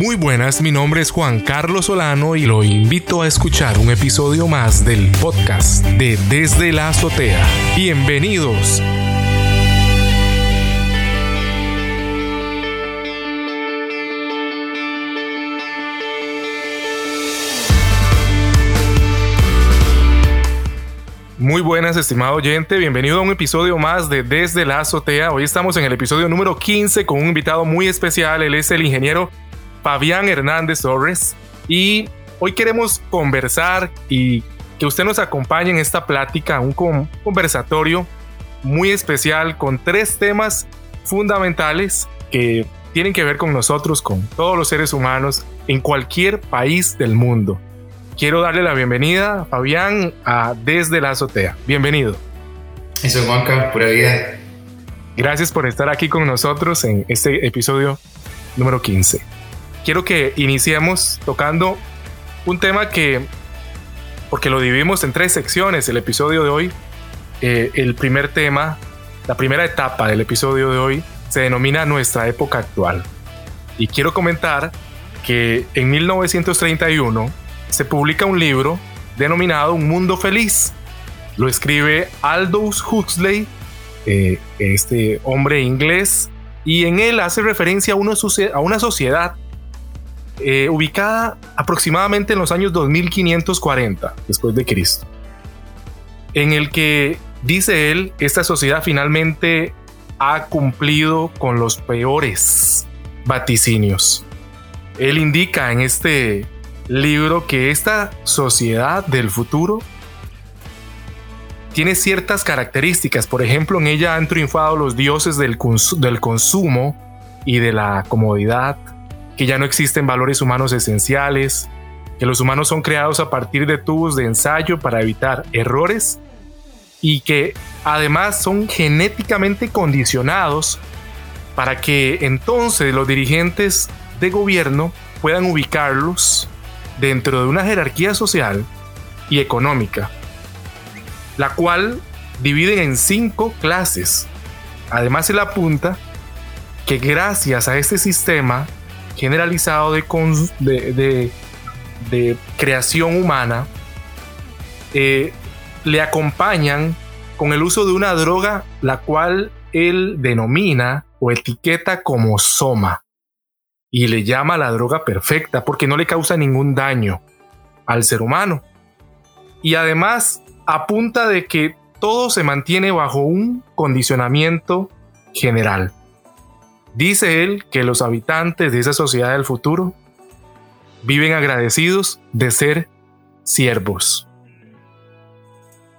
Muy buenas, mi nombre es Juan Carlos Solano y lo invito a escuchar un episodio más del podcast de Desde la Azotea. Bienvenidos. Muy buenas, estimado oyente. Bienvenido a un episodio más de Desde la Azotea. Hoy estamos en el episodio número 15 con un invitado muy especial. Él es el ingeniero Fabián Hernández Torres. Y hoy queremos conversar y que usted nos acompañe en esta plática, un conversatorio muy especial con tres temas fundamentales que tienen que ver con nosotros, con todos los seres humanos en cualquier país del mundo quiero darle la bienvenida, Fabián, a Desde la Azotea. Bienvenido. Eso es Juanca, pura vida. Gracias por estar aquí con nosotros en este episodio número 15. Quiero que iniciemos tocando un tema que, porque lo dividimos en tres secciones, el episodio de hoy, eh, el primer tema, la primera etapa del episodio de hoy se denomina nuestra época actual. Y quiero comentar que en 1931 se publica un libro denominado Un Mundo Feliz. Lo escribe Aldous Huxley, eh, este hombre inglés, y en él hace referencia a una, a una sociedad eh, ubicada aproximadamente en los años 2540 después de Cristo, en el que dice él, esta sociedad finalmente ha cumplido con los peores vaticinios. Él indica en este libro que esta sociedad del futuro tiene ciertas características. Por ejemplo, en ella han triunfado los dioses del, del consumo y de la comodidad, que ya no existen valores humanos esenciales, que los humanos son creados a partir de tubos de ensayo para evitar errores y que además son genéticamente condicionados para que entonces los dirigentes de gobierno puedan ubicarlos dentro de una jerarquía social y económica, la cual dividen en cinco clases. Además, se le apunta que gracias a este sistema generalizado de, creación humana, eh, le acompañan con el uso de una droga la cual él denomina o etiqueta como soma y le llama la droga perfecta porque no le causa ningún daño al ser humano. Y además apunta de que todo se mantiene bajo un condicionamiento general. Dice él que los habitantes de esa sociedad del futuro viven agradecidos de ser siervos.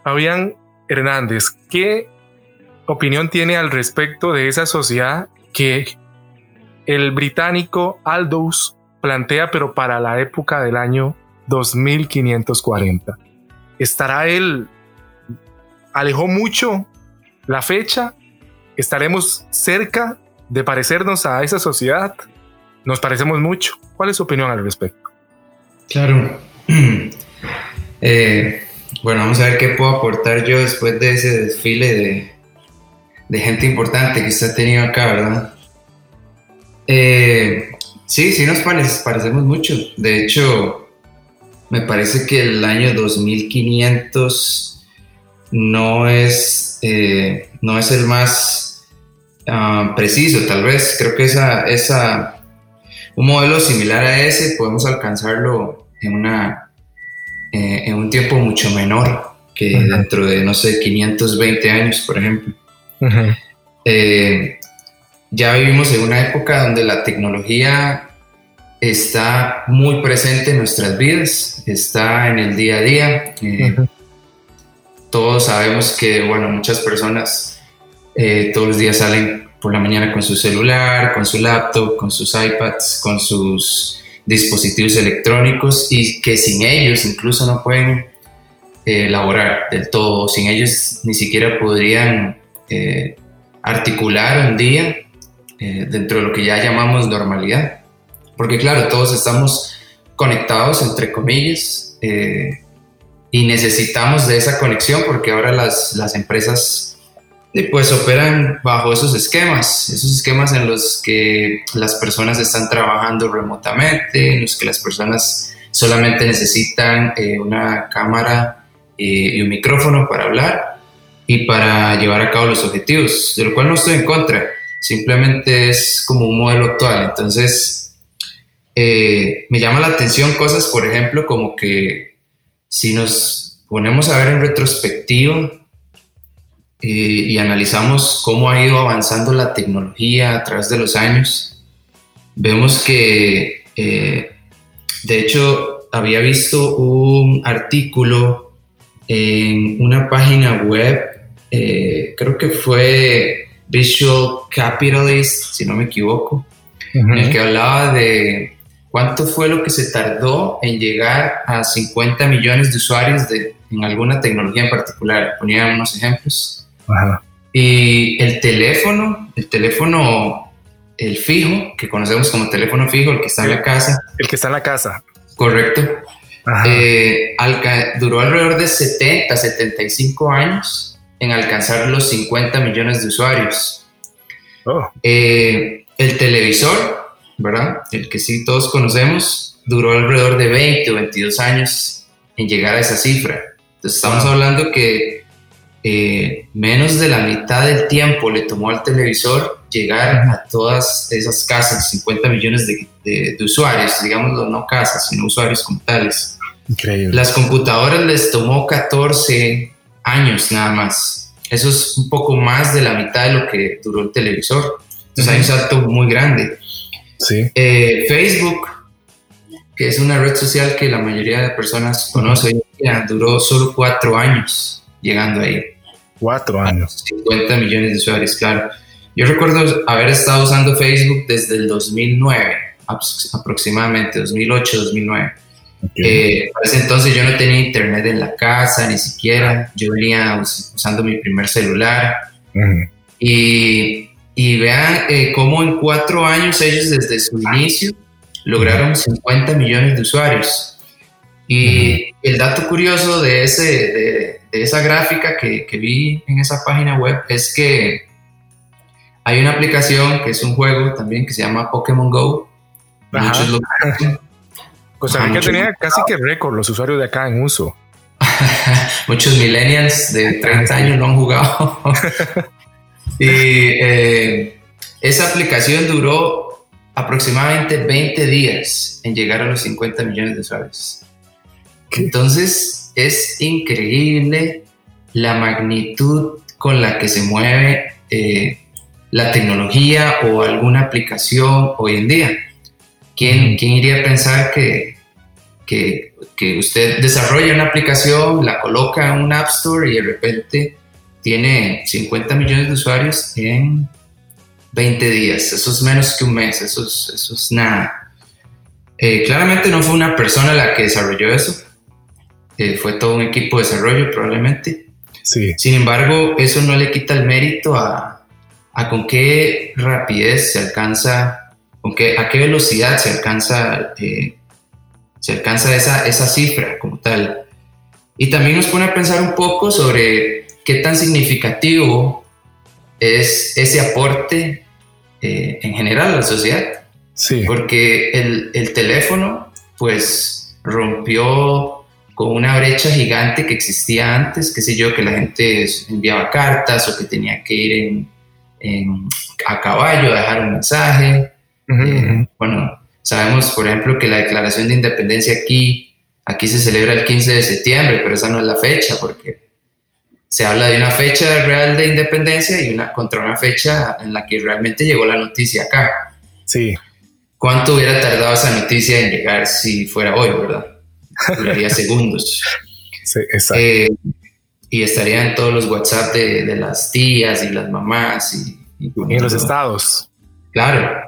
Fabián Hernández, ¿qué opinión tiene al respecto de esa sociedad que el británico Aldous plantea, pero para la época del año 2540. ¿Estará él, alejó mucho la fecha? ¿Estaremos cerca de parecernos a esa sociedad? ¿Nos parecemos mucho? ¿Cuál es su opinión al respecto? Claro. Eh, bueno, vamos a ver qué puedo aportar yo después de ese desfile de, gente importante que usted ha tenido acá, ¿verdad? Eh, sí, sí nos parecemos mucho. De hecho, me parece que el año 2500 no es, eh, no es el más ah, preciso, tal vez. Creo que esa, esa, un modelo similar a ese podemos alcanzarlo en, una, eh, en un tiempo mucho menor que dentro de, no sé, 520 años, por ejemplo ya vivimos en una época donde la tecnología está muy presente en nuestras vidas, está en el día a día. Eh, todos sabemos que, bueno, muchas personas eh, todos los días salen por la mañana con su celular, con su laptop, con sus iPads, con sus dispositivos electrónicos y que sin ellos incluso no pueden eh, laborar del todo, sin ellos ni siquiera podrían articular un día eh, dentro de lo que ya llamamos normalidad. Porque claro, todos estamos conectados, entre comillas, eh, y necesitamos de esa conexión porque ahora las, las empresas y pues operan bajo esos esquemas, esos esquemas en los que las personas están trabajando remotamente, en los que las personas solamente necesitan eh, una cámara eh, y un micrófono para hablar y para llevar a cabo los objetivos, de lo cual no estoy en contra, simplemente es como un modelo actual. Entonces, eh, me llama la atención cosas, por ejemplo, como que si nos ponemos a ver en retrospectiva, y analizamos cómo ha ido avanzando la tecnología a través de los años, vemos que, eh, de hecho, había visto un artículo en una página web, eh, creo que fue Visual Capitalist, si no me equivoco, en el que hablaba de cuánto fue lo que se tardó en llegar a 50 millones de usuarios de, en alguna tecnología en particular. Ponía unos ejemplos. Y el teléfono, el teléfono, el fijo, que conocemos como teléfono fijo, el que está en la casa. El que está en la casa. Correcto. Eh, duró alrededor de 70, 75 años en alcanzar los 50 millones de usuarios. Oh. Eh, el televisor, ¿verdad? El que sí todos conocemos, duró alrededor de 20 o 22 años en llegar a esa cifra. Entonces estamos hablando que eh, menos de la mitad del tiempo le tomó al televisor llegar a todas esas casas, 50 millones de, usuarios, digamos, no casas, sino usuarios como tales. Increíble. Las computadoras les tomó 14 años nada más. Eso es un poco más de la mitad de lo que duró el televisor. Entonces hay un salto muy grande. Sí. Eh, Facebook, que es una red social que la mayoría de personas conocen, duró solo cuatro años llegando ahí. Cuatro años. 50 millones de usuarios, claro. Yo recuerdo haber estado usando Facebook desde el 2009, aproximadamente, 2008, 2009. Eh, para ese entonces yo no tenía internet en la casa, ni siquiera. Yo venía usando mi primer celular. y, y, vean eh, cómo en cuatro años ellos desde su inicio lograron 50 millones de usuarios. Y el dato curioso de, ese, de, esa gráfica que, que, vi en esa página web es que hay una aplicación que es un juego también que se llama Pokémon Go. Muchos lo Costa Rica tenía casi que récord los usuarios de acá en uso. muchos millennials de 30 años no han jugado. y eh, esa aplicación duró aproximadamente 20 días en llegar a los 50 millones de usuarios. Entonces, es increíble la magnitud con la que se mueve eh, la tecnología o alguna aplicación hoy en día. ¿Quién, quién iría a pensar que, que, que, usted desarrolla una aplicación, la coloca en un App Store y de repente tiene 50 millones de usuarios en 20 días? Eso es menos que un mes, eso es, eso es nada. Eh, claramente no fue una persona la que desarrolló eso, fue todo un equipo de desarrollo probablemente. Sí. Sin embargo, eso no le quita el mérito a, a con qué rapidez se alcanza, con qué, a qué velocidad se alcanza, eh, se alcanza esa, esa cifra como tal. Y también nos pone a pensar un poco sobre qué tan significativo es ese aporte eh, en general a la sociedad. Sí. Porque el, el teléfono, pues, rompió con una brecha gigante que existía antes, qué sé yo, que la gente enviaba cartas o que tenía que ir en, a caballo a dejar un mensaje. Eh, bueno, sabemos, por ejemplo, que la declaración de independencia aquí, aquí se celebra el 15 de septiembre, pero esa no es la fecha, porque se habla de una fecha real de independencia y una contra una fecha en la que realmente llegó la noticia acá. Sí. ¿Cuánto hubiera tardado esa noticia en llegar si fuera hoy, verdad? Duraría segundos. Sí, exacto. Eh, y estarían todos los WhatsApp de, las tías y las mamás. Y, en los estados. Claro.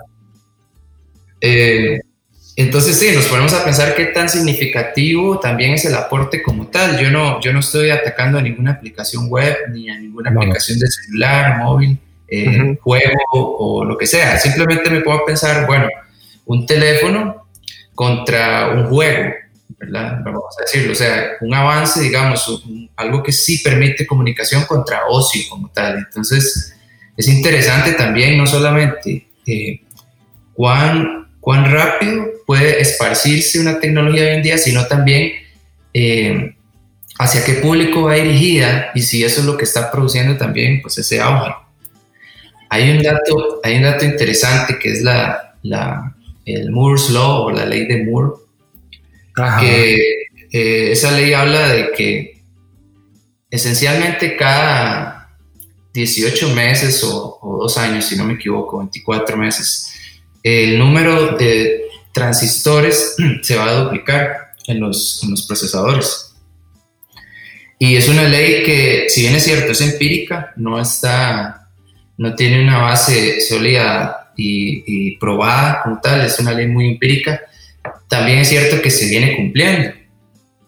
Eh, entonces sí, nos ponemos a pensar qué tan significativo también es el aporte como tal. Yo no, yo no estoy atacando a ninguna aplicación web ni a ninguna aplicación de celular, móvil, eh, juego o lo que sea. Simplemente me puedo pensar, bueno, un teléfono contra un juego ¿verdad? Vamos a decirlo, o sea, un avance, digamos, algo que sí permite comunicación contra ocio como tal. Entonces, es interesante también no solamente eh, cuán, cuán rápido puede esparcirse una tecnología hoy en día, sino también eh, hacia qué público va dirigida y si eso es lo que está produciendo también pues ese auge. Hay un dato, hay un dato interesante que es la, la el Moore's Law o la ley de Moore, que eh, esa ley habla de que esencialmente cada 18 meses o, o, dos años, si no me equivoco, 24 meses, el número de transistores se va a duplicar en los, en los procesadores. Y es una ley que, si bien es cierto, es empírica, no está, no tiene una base sólida y, y probada como tal, es una ley muy empírica, también es cierto que se viene cumpliendo.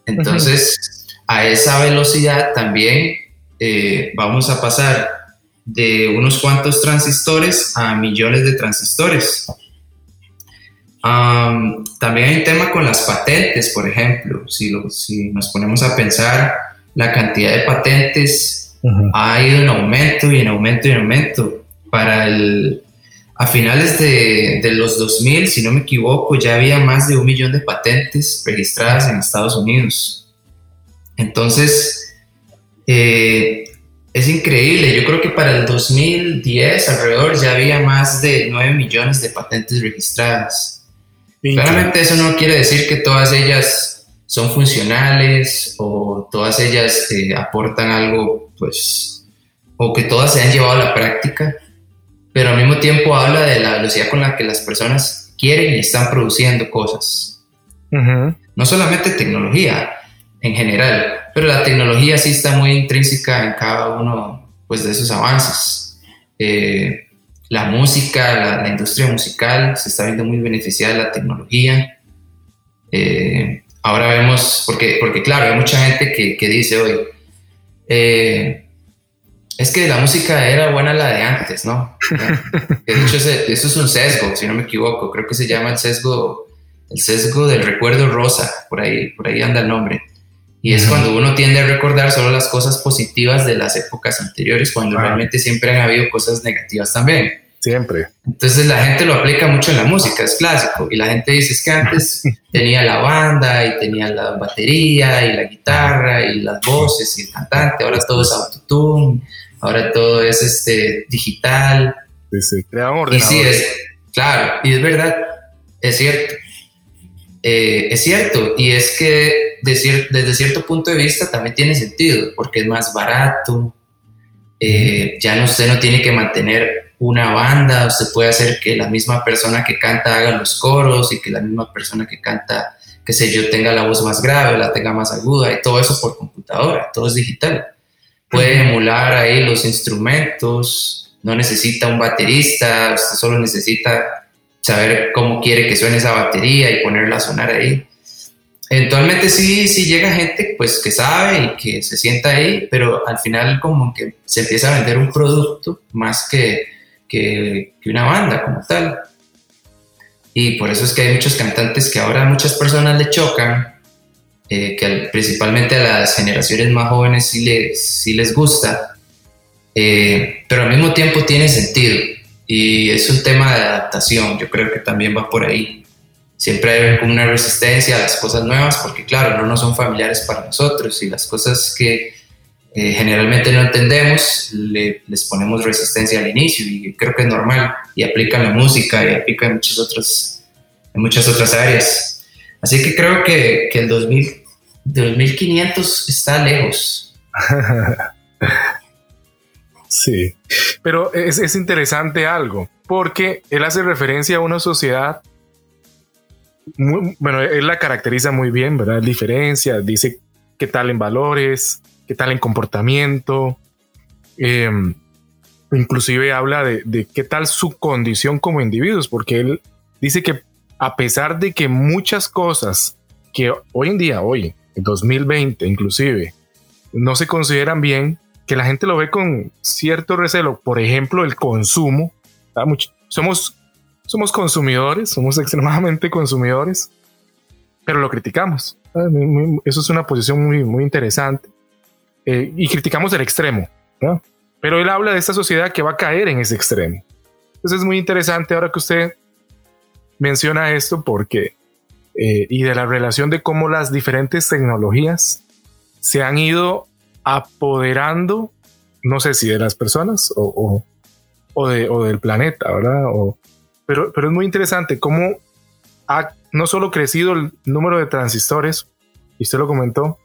Entonces, a esa velocidad también eh, vamos a pasar de unos cuantos transistores a millones de transistores. también hay un tema con las patentes, por ejemplo. Si, si nos ponemos a pensar, la cantidad de patentes ha ido en aumento y en aumento y en aumento. Para el, a finales de, los 2000, si no me equivoco, ya había más de un millón de patentes registradas en Estados Unidos. Entonces, eh, es increíble. Yo creo que para el 2010 alrededor ya había más de 9 millones de patentes registradas. Claramente eso no quiere decir que todas ellas son funcionales o todas ellas eh, aportan algo, pues, o que todas se han llevado a la práctica pero al mismo tiempo habla de la velocidad con la que las personas quieren y están produciendo cosas. No solamente tecnología en general, pero la tecnología sí está muy intrínseca en cada uno pues, de esos avances. Eh, la música, la, industria musical se está viendo muy beneficiada de la tecnología. Eh, ahora vemos, porque, porque claro, hay mucha gente que, que dice hoy, eh, es que la música era buena la de antes, ¿no? De hecho, eso es un sesgo, si no me equivoco. Creo que se llama el sesgo, el sesgo del recuerdo rosa. Por ahí, por ahí anda el nombre. Y es cuando uno tiende a recordar solo las cosas positivas de las épocas anteriores, cuando realmente siempre han habido cosas negativas también. Siempre. Entonces la gente lo aplica mucho en la música, es clásico. Y la gente dice es que antes tenía la banda y tenía la batería y la guitarra y las voces y el cantante. Ahora todo es autotune ahora todo es este, digital. Sí, sí, Y sí, es, claro, y es verdad, es cierto. Eh, es cierto, y es que desde cierto punto de vista también tiene sentido, porque es más barato, eh, ya no, usted no tiene que mantener una banda, usted puede hacer que la misma persona que canta haga los coros y que la misma persona que canta, qué sé yo, tenga la voz más grave, la tenga más aguda, y todo eso por computadora, todo es digital puede emular ahí los instrumentos, no necesita un baterista, solo necesita saber cómo quiere que suene esa batería y ponerla a sonar ahí. Eventualmente sí, sí llega gente pues que sabe y que se sienta ahí, pero al final como que se empieza a vender un producto más que, que, que una banda como tal. Y por eso es que hay muchos cantantes que ahora muchas personas le chocan eh, que principalmente a las generaciones más jóvenes sí les, sí les gusta, eh, pero al mismo tiempo tiene sentido y es un tema de adaptación, yo creo que también va por ahí. Siempre hay como una resistencia a las cosas nuevas porque claro, no, no son familiares para nosotros y las cosas que eh, generalmente no entendemos les ponemos resistencia al inicio y creo que es normal y aplica en la música y aplica en muchas otras, en muchas otras áreas. Así que creo que, el 2000, 2500 está lejos. sí, pero es, es interesante algo, porque él hace referencia a una sociedad bueno, él la caracteriza muy bien, ¿verdad? Diferencia, dice qué tal en valores, qué tal en comportamiento, em, inclusive habla de, de, qué tal su condición como individuos, porque él dice que a pesar de que muchas cosas que hoy en día, hoy, en 2020 inclusive, no se consideran bien, que la gente lo ve con cierto recelo, por ejemplo, el consumo. Somos, somos consumidores, somos extremadamente consumidores. pero lo criticamos. Eso es una posición muy, muy interesante. Eh, y criticamos el extremo, Pero él habla de esta sociedad que va a caer en ese extremo. Entonces es muy interesante ahora que usted menciona esto porque, eh, y de la relación de cómo las diferentes tecnologías se han ido apoderando, no sé si de las personas o, o, de, o del planeta, ¿verdad? pero, pero es muy interesante cómo ha no solo crecido el número de transistores, y usted lo comentó,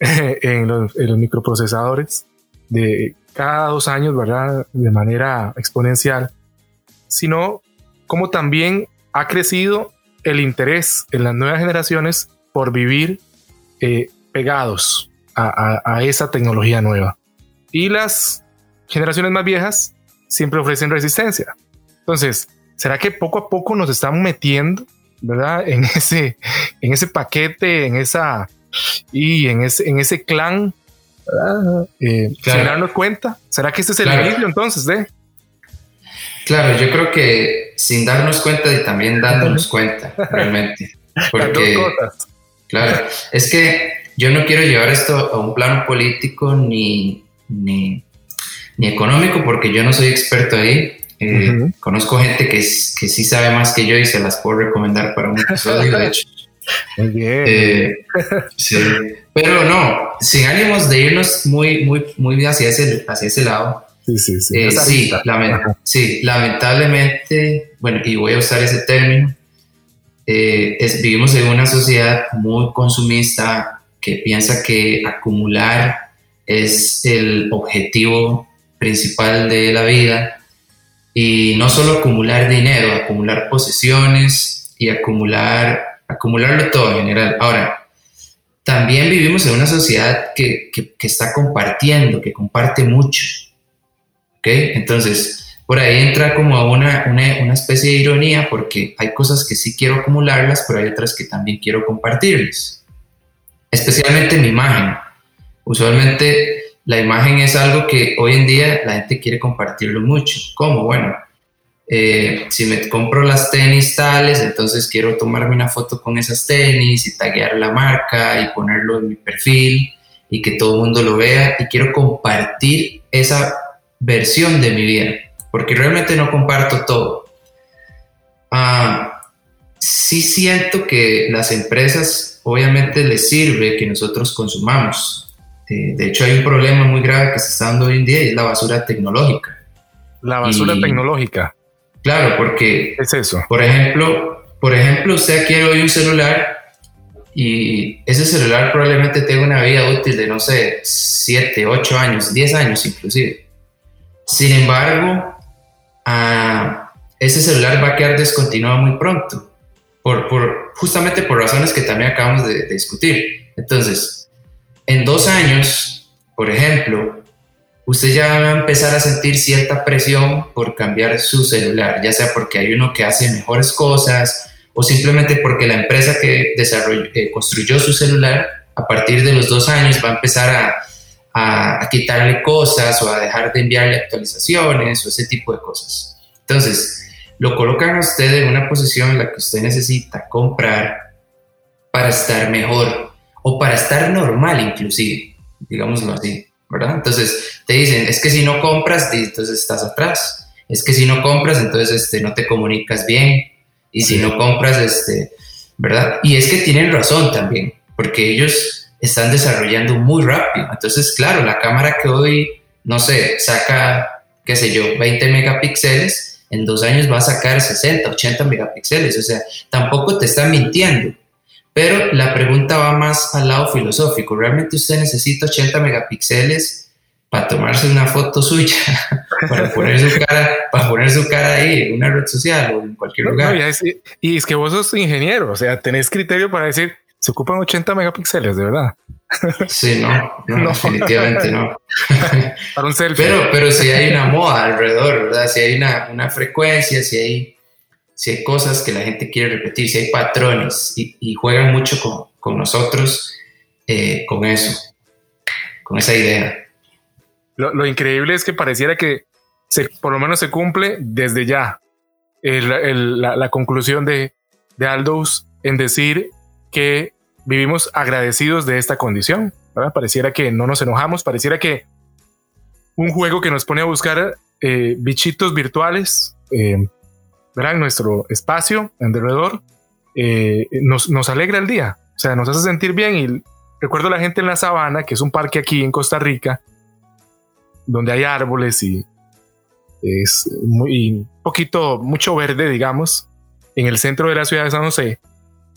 en los, microprocesadores de cada dos años, ¿verdad? De manera exponencial, sino como también ha crecido el interés en las nuevas generaciones por vivir eh, pegados a, esa tecnología nueva. Y las generaciones más viejas siempre ofrecen resistencia. Entonces, ¿será que poco a poco nos estamos metiendo, ¿verdad? En ese, en ese paquete, en esa y en ese, en ese clan, eh, sin darnos cuenta. ¿Será que este es el inicio entonces de? Claro, yo creo que sin darnos cuenta y también dándonos cuenta, realmente. Porque, claro, es que yo no quiero llevar esto a un plano político ni, ni, económico, porque yo no soy experto ahí. Eh, conozco gente que, que sí sabe más que yo y se las puedo recomendar para un episodio, de hecho. Muy bien. Eh, sí. Pero no, sin ánimos de irnos muy, muy, muy hacia ese, hacia ese lado. Sí, sí, sí. Eh, sí, lamentablemente, bueno, y voy a usar ese término, eh, vivimos en una sociedad muy consumista que piensa que acumular es el objetivo principal de la vida y no solo acumular dinero, acumular posesiones y acumular acumularlo todo en general. Ahora, también vivimos en una sociedad que, que, está compartiendo, que comparte mucho. ¿Ok? Entonces, por ahí entra como una, una, una, especie de ironía porque hay cosas que sí quiero acumularlas, pero hay otras que también quiero compartirles. Especialmente mi imagen. Usualmente la imagen es algo que hoy en día la gente quiere compartirlo mucho. ¿Cómo? Bueno, eh, si me compro las tenis tales, entonces quiero tomarme una foto con esas tenis y taguear la marca y ponerlo en mi perfil y que todo el mundo lo vea y quiero compartir esa versión de mi vida, porque realmente no comparto todo. Ah, sí siento que las empresas obviamente les sirve que nosotros consumamos. Eh, de hecho hay un problema muy grave que se está dando hoy en día y es la basura tecnológica. La basura tecnológica. Claro, porque es eso. Por ejemplo, por ejemplo, usted quiere hoy un celular y ese celular probablemente tenga una vida útil de no sé, 7, 8 años, 10 años inclusive. Sin embargo, ese celular va a quedar descontinuado muy pronto, por, justamente por razones que también acabamos de discutir. Entonces, en dos años, por ejemplo, usted ya va a empezar a sentir cierta presión por cambiar su celular, ya sea porque hay uno que hace mejores cosas o simplemente porque la empresa que desarrolló, construyó su celular a partir de los dos años va a empezar a, a, quitarle cosas o a dejar de enviarle actualizaciones o ese tipo de cosas. Entonces, lo colocan a usted en una posición en la que usted necesita comprar para estar mejor o para estar normal inclusive, digámoslo así. ¿verdad? Entonces te dicen, es que si no compras, entonces estás atrás. Es que si no compras, entonces este, no te comunicas bien. Y si no compras, este, ¿verdad? Y es que tienen razón también, porque ellos están desarrollando muy rápido. Entonces, claro, la cámara que hoy, no sé, saca, qué sé yo, 20 megapíxeles, en dos años va a sacar 60, 80 megapíxeles. O sea, tampoco te están mintiendo. Pero la pregunta va más al lado filosófico. ¿Realmente usted necesita 80 megapíxeles para tomarse una foto suya, para poner su cara, para poner su cara ahí en una red social o en cualquier lugar? y es que vos sos ingeniero, o sea, tenés criterio para decir, se ocupan 80 megapíxeles, de verdad. Sí, no, definitivamente no. Para un selfie. Pero, pero si hay una moda alrededor, ¿verdad? Si hay una, una frecuencia, si hay si hay cosas que la gente quiere repetir, si hay patrones y, juegan mucho con, con nosotros eh, con eso, con esa idea. Lo, increíble es que pareciera que se, por lo menos se cumple desde ya la, la, conclusión de, de Aldous en decir que vivimos agradecidos de esta condición. Pareciera que no nos enojamos, pareciera que un juego que nos pone a buscar eh, bichitos virtuales eh, en nuestro espacio alrededor eh, nos, nos alegra el día, o sea, nos hace sentir bien y recuerdo a la gente en la sabana, que es un parque aquí en Costa Rica, donde hay árboles y es muy poquito, mucho verde, digamos, en el centro de la ciudad de San José.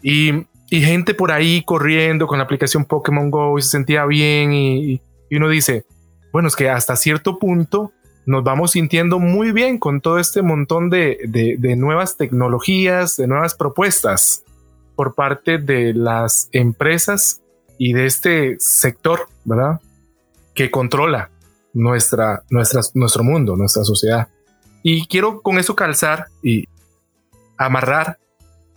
Y, y gente por ahí corriendo con la aplicación Pokémon Go y se sentía bien y, y uno dice, bueno, es que hasta cierto punto nos vamos sintiendo muy bien con todo este montón de, de, de, nuevas tecnologías, de nuevas propuestas por parte de las empresas y de este sector, ¿verdad? Que controla nuestra, nuestra, nuestro mundo, nuestra sociedad. Y quiero con eso calzar y amarrar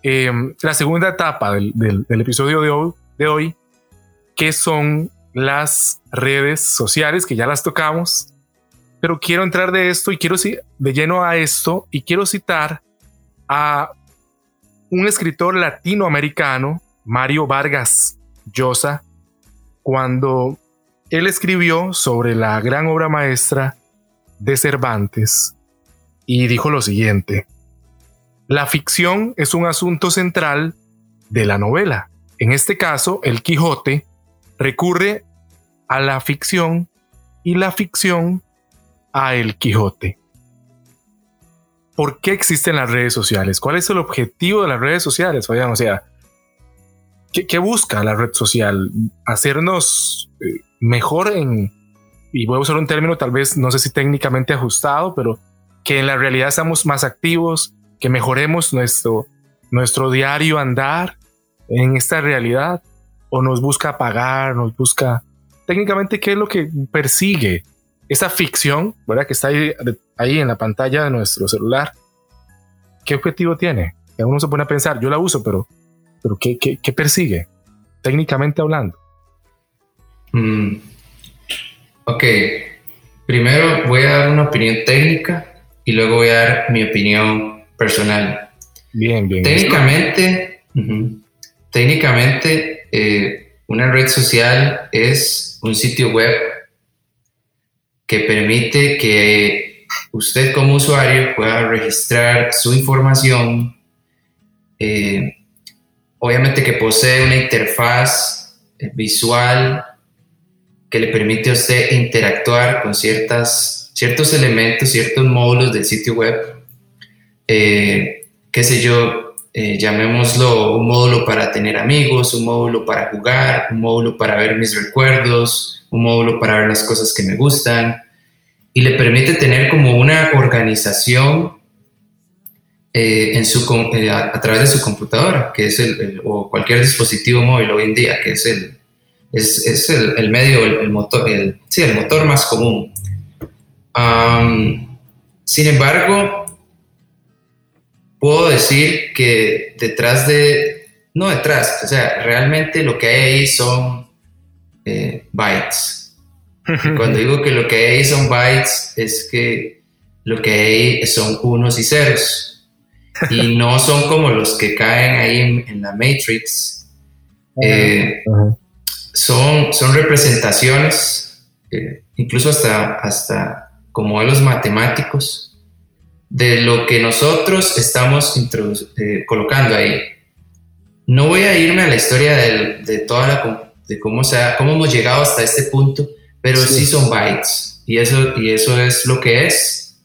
eh, la segunda etapa del episodio de hoy, de hoy, que son las redes sociales, que ya las tocamos, pero quiero entrar de esto y quiero de lleno a esto y quiero citar a un escritor latinoamericano, Mario Vargas Llosa, cuando él escribió sobre la gran obra maestra de Cervantes y dijo lo siguiente, la ficción es un asunto central de la novela. En este caso, el Quijote recurre a la ficción y la ficción a El Quijote. ¿Por qué existen las redes sociales? ¿Cuál es el objetivo de las redes sociales? O sea, ¿qué, busca la red social? Hacernos eh, mejor en, y voy a usar un término tal vez, no sé si técnicamente ajustado, pero que en la realidad seamos más activos, que mejoremos nuestro, nuestro diario andar en esta realidad, o nos busca apagar, nos busca técnicamente qué es lo que persigue esa ficción, ¿verdad? Que está ahí, ahí en la pantalla de nuestro celular. ¿Qué objetivo tiene? Uno se pone a pensar, yo la uso, pero, pero ¿qué, qué, qué persigue? Técnicamente hablando. Mm. Ok, primero voy a dar una opinión técnica y luego voy a dar mi opinión personal. Bien, bien. Técnicamente, técnicamente eh, una red social es un sitio web que permite que usted como usuario pueda registrar su información. Eh, obviamente que posee una interfaz visual que le permite a usted interactuar con ciertas, ciertos elementos, ciertos módulos del sitio web. Eh, qué sé yo, eh, llamémoslo un módulo para tener amigos, un módulo para jugar, un módulo para ver mis recuerdos, un módulo para ver las cosas que me gustan y le permite tener como una organización eh, en su, eh, a, través de su computadora, que es el, o cualquier dispositivo móvil hoy en día, que es el, es, es el, el, medio, el, motor, el, sí, el motor más común. sin embargo, puedo decir que detrás de, no detrás, o sea, realmente lo que hay ahí son eh, bytes. Cuando digo que lo que hay ahí son bytes, es que lo que hay son unos y ceros. Y no son como los que caen ahí en, la Matrix. Eh, son, son representaciones, eh, incluso hasta, hasta como modelos matemáticos, de lo que nosotros estamos colocando ahí. No voy a irme a la historia de, de toda la de cómo, sea, cómo hemos llegado hasta este punto, pero sí. son bytes y eso, y eso es lo que es.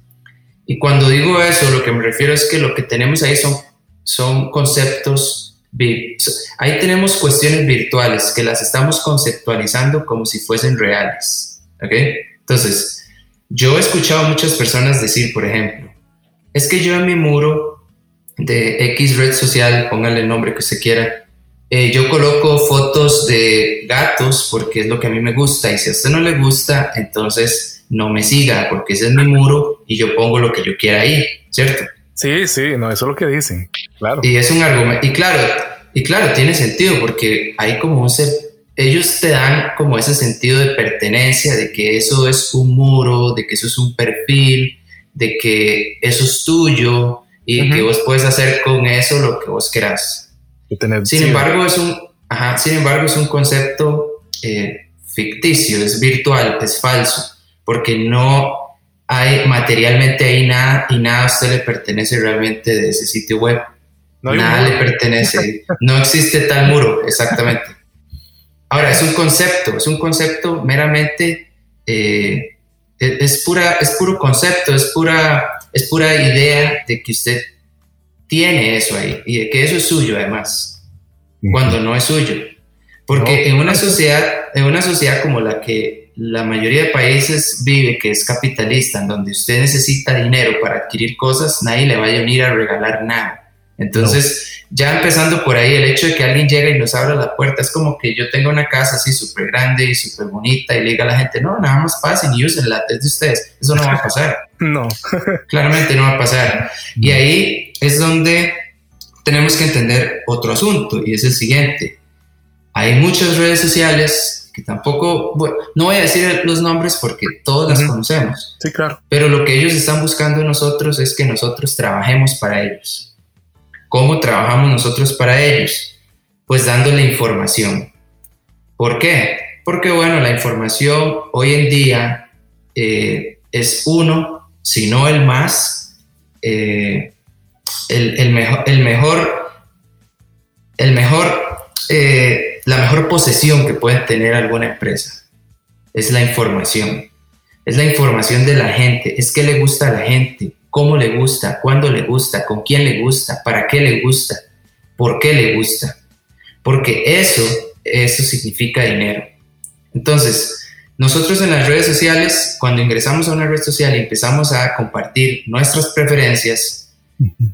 Y cuando digo eso, lo que me refiero es que lo que tenemos ahí son, son conceptos, ahí tenemos cuestiones virtuales que las estamos conceptualizando como si fuesen reales. ¿Ok? Entonces, yo he escuchado a muchas personas decir, por ejemplo, es que yo en mi muro de X red social, póngale el nombre que usted quiera, eh, yo coloco fotos de gatos porque es lo que a mí me gusta y si a usted no le gusta, entonces no me siga porque ese es mi muro y yo pongo lo que yo quiera ahí, ¿cierto? Sí, sí, no, eso es lo que dicen, claro. Y es un argumento, y claro, y claro, tiene sentido porque hay como un ser, ellos te dan como ese sentido de pertenencia, de que eso es un muro, de que eso es un perfil, de que eso es tuyo y que vos puedes hacer con eso lo que vos querás. sin embargo, es un, sin embargo, es un concepto eh, ficticio, es virtual, es falso, porque no hay materialmente ahí nada y nada a usted le pertenece realmente de ese sitio web. nada le pertenece, no existe tal muro, exactamente. Ahora, es un concepto, es un concepto meramente, eh, es, pura, es puro concepto, es pura, es pura idea de que usted tiene eso ahí y de que eso es suyo además, cuando no es suyo. Porque en una sociedad, en una sociedad como la que la mayoría de países vive, que es capitalista, en donde usted necesita dinero para adquirir cosas, nadie le va a venir a regalar nada. Entonces, ya empezando por ahí, el hecho de que alguien llegue y nos abra la puerta es como que yo tengo una casa así súper grande y súper bonita y le diga a la gente, no, nada más pasen y úsenla, es de ustedes. Eso no va a pasar. no. Claramente no va a pasar. Y ahí es donde tenemos que entender otro asunto y es el siguiente. Hay muchas redes sociales que tampoco, bueno, no voy a decir los nombres porque todos las conocemos. Sí, claro. Pero lo que ellos están buscando en nosotros es que nosotros trabajemos para ellos. ¿Cómo trabajamos nosotros para ellos? Pues dándole información. ¿Por qué? Porque, bueno, la información hoy en día eh, es uno, si no el más, eh, el, mejor, el mejor, eh, la mejor posesión que puede tener alguna empresa es la información. Es la información de la gente, es qué le gusta a la gente, cómo le gusta, cuándo le gusta, con quién le gusta, para qué le gusta, por qué le gusta. Porque eso, eso significa dinero. Entonces, nosotros en las redes sociales, cuando ingresamos a una red social y empezamos a compartir nuestras preferencias,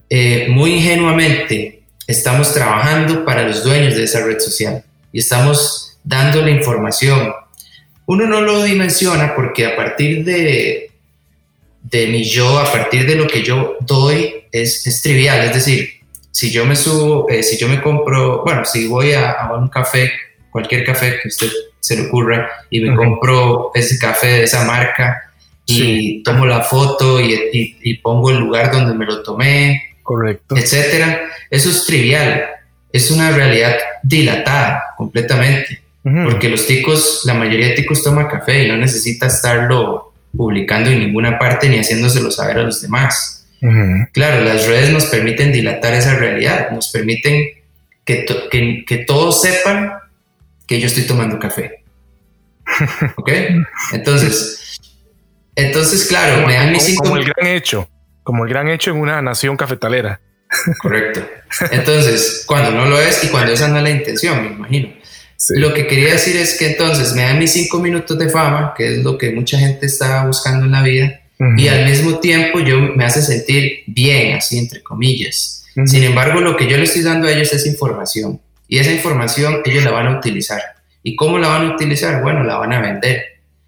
eh, muy ingenuamente estamos trabajando para los dueños de esa red social y estamos dando la información. Uno no lo dimensiona porque a partir de, de mi yo, a partir de lo que yo doy, es, es trivial. Es decir, si yo me subo, eh, si yo me compro, bueno, si voy a, un café, cualquier café que usted se le ocurra, y me compro ese café de esa marca y tomo la foto y, y, pongo el lugar donde me lo tomé, correcto, etcétera, eso es trivial es una realidad dilatada completamente. Porque los ticos, la mayoría de ticos toma café y no necesita estarlo publicando en ninguna parte ni haciéndoselo saber a los demás. Claro, las redes nos permiten dilatar esa realidad, nos permiten que, que, todos sepan que yo estoy tomando café. ¿Ok? Entonces, entonces claro, me dan mis cinco... Como el gran hecho, como el gran hecho en una nación cafetalera. Correcto. Entonces, cuando no lo es y cuando esa no es la intención, me imagino. Lo que quería decir es que entonces me dan mis cinco minutos de fama, que es lo que mucha gente está buscando en la vida, y al mismo tiempo yo me hace sentir bien, así entre comillas. Sin embargo, lo que yo le estoy dando a ellos es información, y esa información ellos la van a utilizar. ¿Y cómo la van a utilizar? Bueno, la van a vender.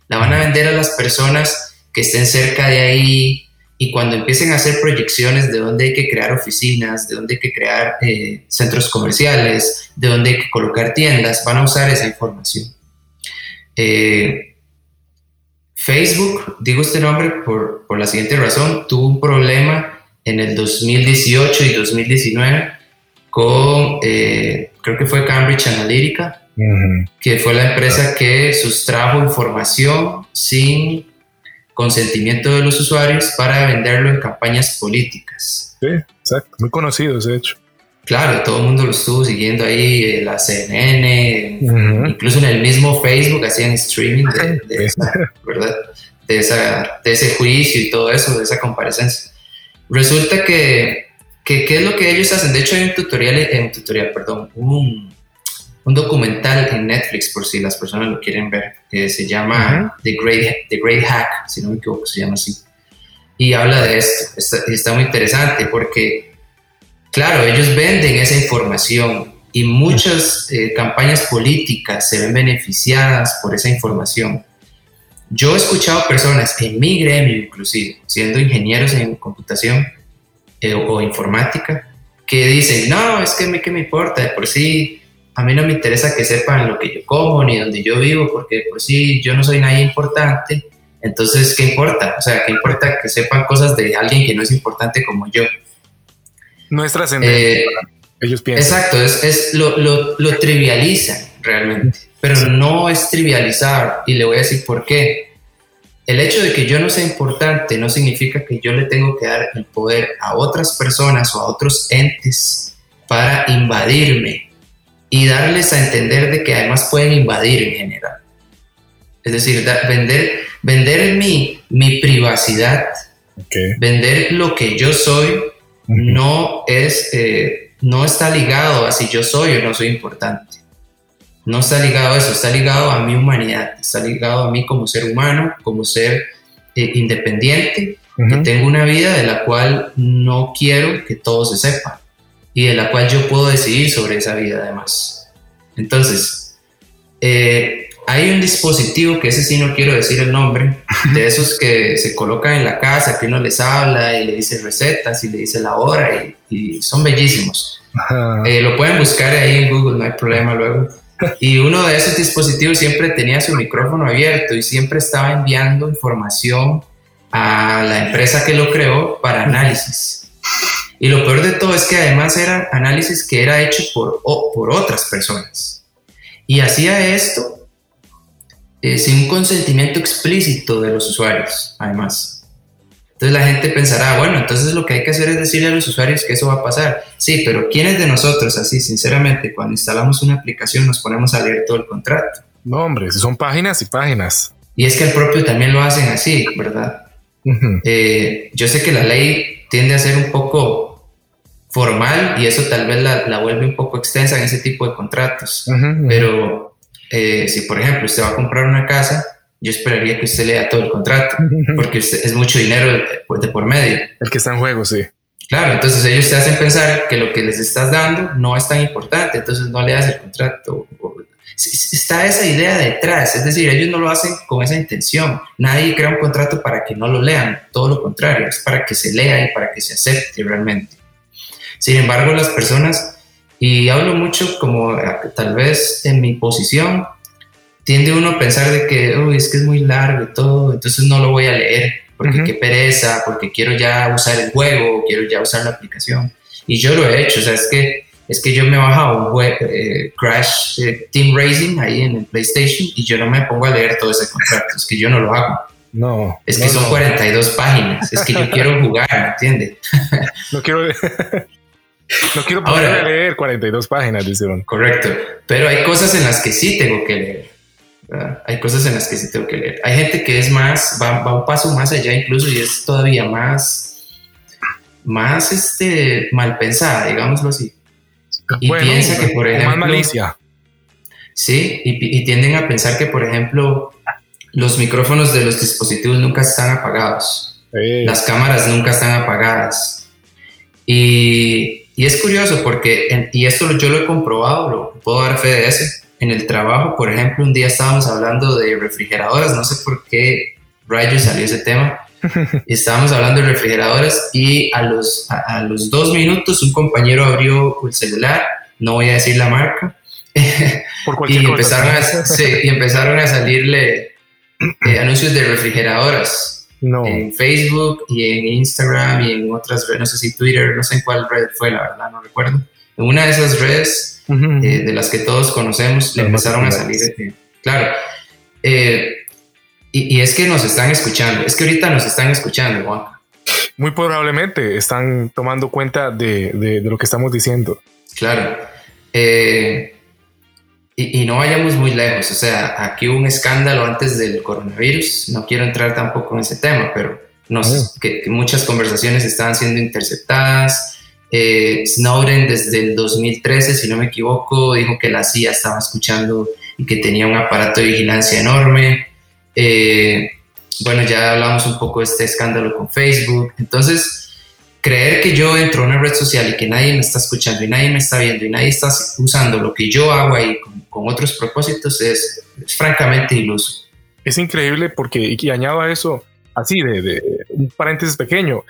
La van a vender a las personas que estén cerca de ahí, y cuando empiecen a hacer proyecciones de dónde hay que crear oficinas, de dónde hay que crear eh, centros comerciales, de dónde hay que colocar tiendas, van a usar esa información. Eh, Facebook, digo este nombre por, por, la siguiente razón, tuvo un problema en el 2018 y 2019 con, eh, creo que fue Cambridge Analytica, que fue la empresa que sustrajo información sin consentimiento de los usuarios para venderlo en campañas políticas. Sí, exacto, muy conocido ese hecho. Claro, todo el mundo lo estuvo siguiendo ahí, la CNN, incluso en el mismo Facebook hacían streaming de, esa, ¿verdad? De, esa, de ese juicio y todo eso, de esa comparecencia. Resulta que, que, ¿qué es lo que ellos hacen? De hecho, hay un tutorial, un tutorial, perdón, un, un documental en Netflix, por si las personas lo quieren ver, que se llama The, Great, The Great Hack, si no me equivoco, se llama así. Y habla de esto. Está, está muy interesante porque, claro, ellos venden esa información y muchas eh, campañas políticas se ven beneficiadas por esa información. Yo he escuchado personas en mi gremio, inclusive, siendo ingenieros en computación eh, o informática, que dicen, no, es que a mí qué me importa, de por sí a mí no me interesa que sepan lo que yo como ni dónde yo vivo, porque pues sí, yo no soy nadie importante, entonces, ¿qué importa? O sea, ¿qué importa que sepan cosas de alguien que no es importante como yo? No es trascendente. Eh, ellos piensan. Exacto, es, es lo, lo, lo trivializan realmente, pero no es trivializar y le voy a decir por qué. El hecho de que yo no sea importante no significa que yo le tengo que dar el poder a otras personas o a otros entes para invadirme y darles a entender de que además pueden invadir en general. Es decir, vender, vender mi, mi privacidad, vender lo que yo soy, no, es, eh, no está ligado a si yo soy o no soy importante. No está ligado a eso, está ligado a mi humanidad, está ligado a mí como ser humano, como ser eh, independiente, que tengo una vida de la cual no quiero que todo se sepa y de la cual yo puedo decidir sobre esa vida además. Entonces, eh, hay un dispositivo que ese sí no quiero decir el nombre, de esos que se colocan en la casa, que uno les habla y le dice recetas y le dice la hora y, son bellísimos. Eh, lo pueden buscar ahí en Google, no hay problema luego. Y uno de esos dispositivos siempre tenía su micrófono abierto y siempre estaba enviando información a la empresa que lo creó para análisis. Y lo peor de todo es que además era análisis que era hecho por, por otras personas. Y hacía esto eh, sin un consentimiento explícito de los usuarios, además. Entonces la gente pensará, bueno, entonces lo que hay que hacer es decirle a los usuarios que eso va a pasar. Sí, pero ¿quiénes de nosotros, así, sinceramente, cuando instalamos una aplicación nos ponemos a leer todo el contrato? No, hombre, son páginas y páginas. Y es que el propio también lo hacen así, ¿verdad? Eh, yo sé que la ley tiende a ser un poco formal y eso tal vez la, vuelve un poco extensa en ese tipo de contratos, pero eh, si por ejemplo usted va a comprar una casa, yo esperaría que usted lea todo el contrato, porque es mucho dinero de, por medio. El que está en juego, sí. Claro, entonces ellos te hacen pensar que lo que les estás dando no es tan importante, entonces no leas el contrato. Está esa idea detrás, es decir, ellos no lo hacen con esa intención. Nadie crea un contrato para que no lo lean, todo lo contrario, es para que se lea y para que se acepte realmente. Sin embargo, las personas y hablo mucho como tal vez en mi posición, tiende uno a pensar de que, uy, es que es muy largo y todo, entonces no lo voy a leer, porque qué pereza, porque quiero ya usar el juego, quiero ya usar la aplicación. Y yo lo he hecho, o sea, es que, es que yo me he bajado un web, eh, Crash eh, Team Racing ahí en el PlayStation y yo no me pongo a leer todo ese contrato, es que yo no lo hago. No. Es que son 42 páginas, es que yo quiero jugar, ¿me entiende? no quiero... No quiero poder leer 42 páginas, dijeron. Correcto, pero hay cosas en las que sí tengo que leer. Hay cosas en las que sí tengo que leer. Hay gente que es más, va, un paso más allá incluso y es todavía más, más este, mal pensada, digámoslo así. Y piensa que, por ejemplo... Más malicia. Sí, y, tienden a pensar que, por ejemplo, los micrófonos de los dispositivos nunca están apagados. Las cámaras nunca están apagadas. Y y es curioso porque, y esto yo lo he comprobado, lo puedo dar fe de eso. En el trabajo, por ejemplo, un día estábamos hablando de refrigeradoras, no sé por qué rayos salió ese tema. estábamos hablando de refrigeradoras y a los, a, los dos minutos un compañero abrió el celular, no voy a decir la marca, y, empezaron a, y empezaron a salirle eh, anuncios de refrigeradoras no. En Facebook y en Instagram y en otras redes, no sé si Twitter, no sé en cuál red fue, la verdad, no recuerdo. En una de esas redes eh, de las que todos conocemos, le empezaron a salir. claro. Eh, y, es que nos están escuchando, es que ahorita nos están escuchando, Juan. Muy probablemente están tomando cuenta de, de, de lo que estamos diciendo. Claro. Eh, y, no vayamos muy lejos, o sea, aquí hubo un escándalo antes del coronavirus, no quiero entrar tampoco en ese tema, pero nos, que, muchas conversaciones estaban siendo interceptadas. Eh, Snowden desde el 2013, si no me equivoco, dijo que la CIA estaba escuchando y que tenía un aparato de vigilancia enorme. Eh, bueno, ya hablamos un poco de este escándalo con Facebook. Entonces, creer que yo entro a una red social y que nadie me está escuchando y nadie me está viendo y nadie está usando lo que yo hago ahí con, otros propósitos es, francamente iluso. Es increíble porque, y añado a eso, así de, un paréntesis pequeño,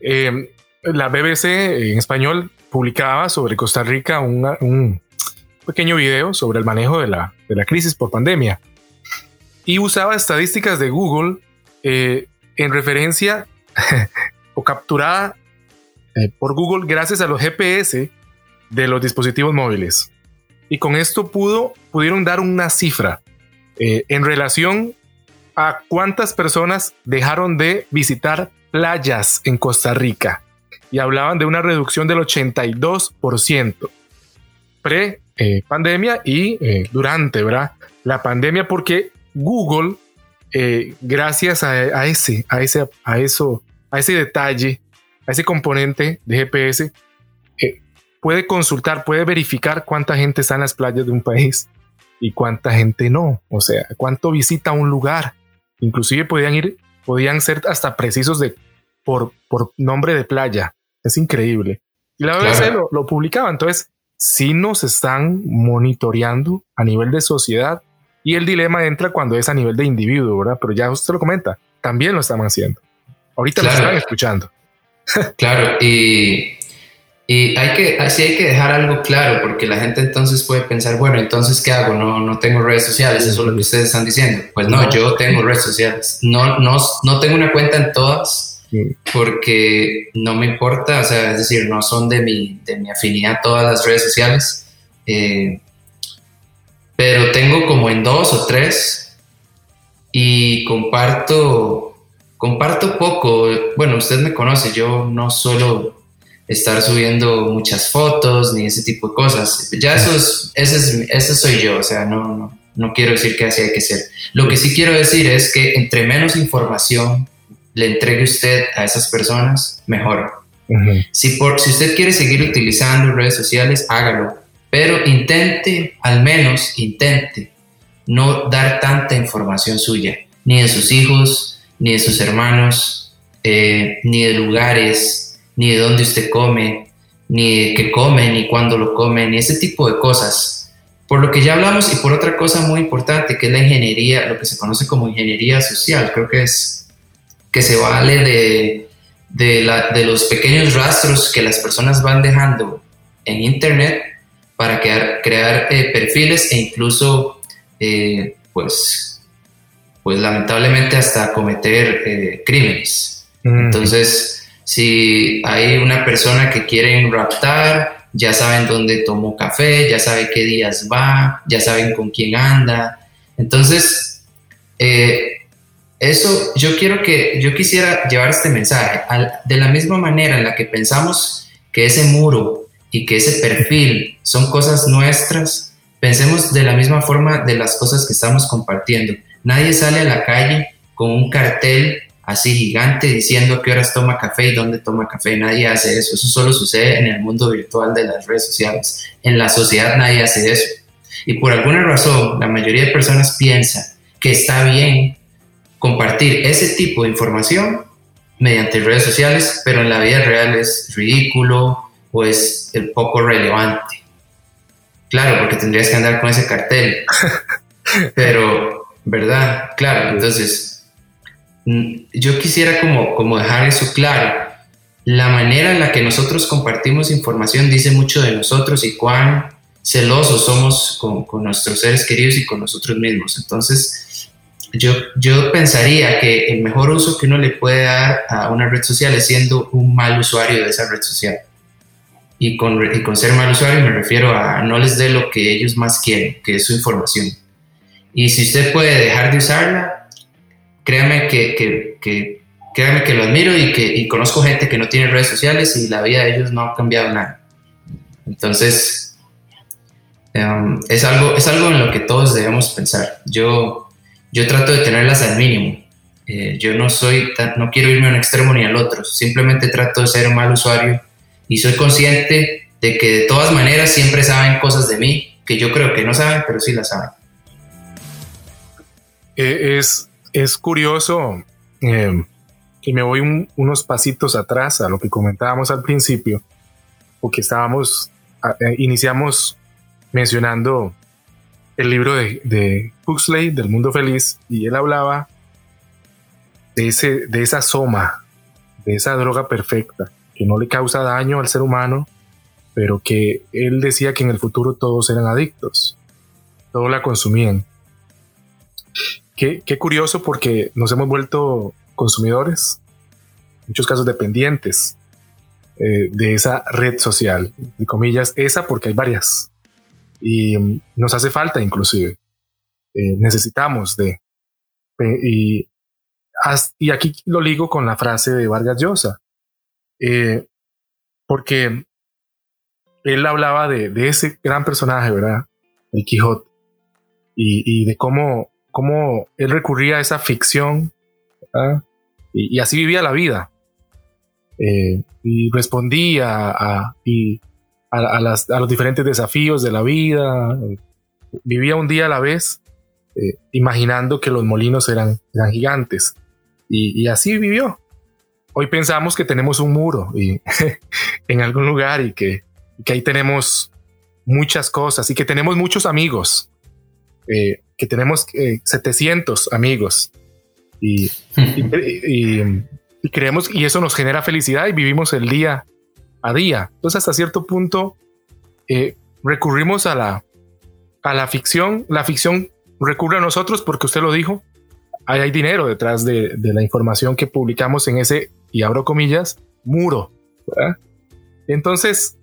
eh, la BBC en español publicaba sobre Costa Rica un pequeño video sobre el manejo de la, de la crisis por pandemia y usaba estadísticas de Google eh, en referencia o capturada eh, por Google gracias a los GPS de los dispositivos móviles. Y con esto pudo, pudieron dar una cifra eh, en relación a cuántas personas dejaron de visitar playas en Costa Rica. Y hablaban de una reducción del 82% pre eh, pandemia y eh, durante ¿verdad? la pandemia, porque Google, gracias a, ese, a, ese, a, eso, a ese detalle, a ese componente de GPS, puede consultar, puede verificar cuánta gente está en las playas de un país y cuánta gente no. O sea, cuánto visita un lugar. Inclusive podían ir, podían ser hasta precisos de por, por nombre de playa. Es increíble. Y la BBC lo, publicaba. Entonces, sí nos están monitoreando a nivel de sociedad y el dilema entra cuando es a nivel de individuo, ¿verdad? Pero ya usted lo comenta, también lo están haciendo. Ahorita lo están escuchando. Claro, y y hay que, así hay que dejar algo claro, porque la gente entonces puede pensar, bueno, entonces, ¿qué hago? No, no tengo redes sociales, eso es lo que ustedes están diciendo. Pues no, yo tengo redes sociales. No, no, no tengo una cuenta en todas, porque no me importa, o sea, es decir, no son de mi, de mi afinidad todas las redes sociales. Eh, pero tengo como en dos o tres y comparto, comparto poco. Bueno, usted me conoce, yo no suelo estar subiendo muchas fotos ni ese tipo de cosas. Ya eso es, ese, es, soy yo, o sea, no, no, no quiero decir que así hay que ser. Lo que sí quiero decir es que entre menos información le entregue usted a esas personas, mejor. si, por, si usted quiere seguir utilizando redes sociales, hágalo, pero intente, al menos intente, no dar tanta información suya, ni de sus hijos, ni de sus hermanos, eh, ni de lugares, ni de dónde usted come, ni de qué come, ni cuándo lo come, ni ese tipo de cosas. Por lo que ya hablamos y por otra cosa muy importante, que es la ingeniería, lo que se conoce como ingeniería social, creo que es que se vale de, de, los pequeños rastros que las personas van dejando en Internet para crear, crear eh, perfiles e incluso, eh, pues, pues lamentablemente hasta cometer eh, crímenes. Entonces, si hay una persona que quieren raptar, ya saben dónde tomó café, ya saben qué días va, ya saben con quién anda. Entonces, eh, eso yo quiero que, yo quisiera llevar este mensaje. de la misma manera en la que pensamos que ese muro y que ese perfil son cosas nuestras, pensemos de la misma forma de las cosas que estamos compartiendo. Nadie sale a la calle con un cartel así gigante diciendo qué horas toma café y dónde toma café. Nadie hace eso. Eso solo sucede en el mundo virtual de las redes sociales. En la sociedad nadie hace eso. Y por alguna razón, la mayoría de personas piensa que está bien compartir ese tipo de información mediante redes sociales, pero en la vida real es ridículo o es el poco relevante. Claro, porque tendrías que andar con ese cartel. Pero, ¿verdad? Claro, entonces Mm, yo quisiera como, como dejar eso claro. La manera en la que nosotros compartimos información dice mucho de nosotros y cuán celosos somos con, con nuestros seres queridos y con nosotros mismos. Entonces, yo, yo pensaría que el mejor uso que uno le puede dar a una red social es siendo un mal usuario de esa red social. Y con, y con ser mal usuario me refiero a no les dé lo que ellos más quieren, que es su información. Y si usted puede dejar de usarla, créame que, créame que lo admiro y que conozco gente que no tiene redes sociales y la vida de ellos no ha cambiado nada. Entonces, em, es, algo, es algo en lo que todos debemos pensar. Yo, yo trato de tenerlas al mínimo. Eh, yo no soy, no quiero irme a un extremo ni al otro. Simplemente trato de ser un mal usuario y soy consciente de que de todas maneras siempre saben cosas de mí que yo creo que no saben, pero sí las saben. Eh, es, es curioso eh, y me voy unos pasitos atrás a lo que comentábamos al principio, porque estábamos, eh, iniciamos mencionando el libro de, de, Huxley, del mundo feliz, y él hablaba de, ese, de esa soma, de esa droga perfecta, que no le causa daño al ser humano, pero que él decía que en el futuro todos eran adictos, todos la consumían. Qué, curioso porque nos hemos vuelto consumidores, en muchos casos dependientes. eh, de esa red social, de comillas, esa porque hay varias. Y mm, nos hace falta inclusive. Eh, necesitamos de... y, aquí lo ligo con la frase de Vargas Llosa, porque él hablaba de, de, ese gran personaje, ¿verdad? El Quijote, y, y de cómo, cómo él recurría a esa ficción y, así vivía la vida. Eh, y respondía a, y a, los diferentes desafíos de la vida. Vivía un día a la vez, eh, imaginando que los molinos eran, eran gigantes. Y, así vivió. Hoy pensamos que tenemos un muro y, en algún lugar y que, que, ahí tenemos muchas cosas y que tenemos muchos amigos, eh, que tenemos 700 amigos y, y, creemos, y eso nos genera felicidad y vivimos el día a día. Entonces, hasta cierto punto, eh, recurrimos a la, a la ficción. La ficción recurre a nosotros porque usted lo dijo, hay, hay dinero detrás de, de, la información que publicamos en ese, y abro comillas, muro. Entonces,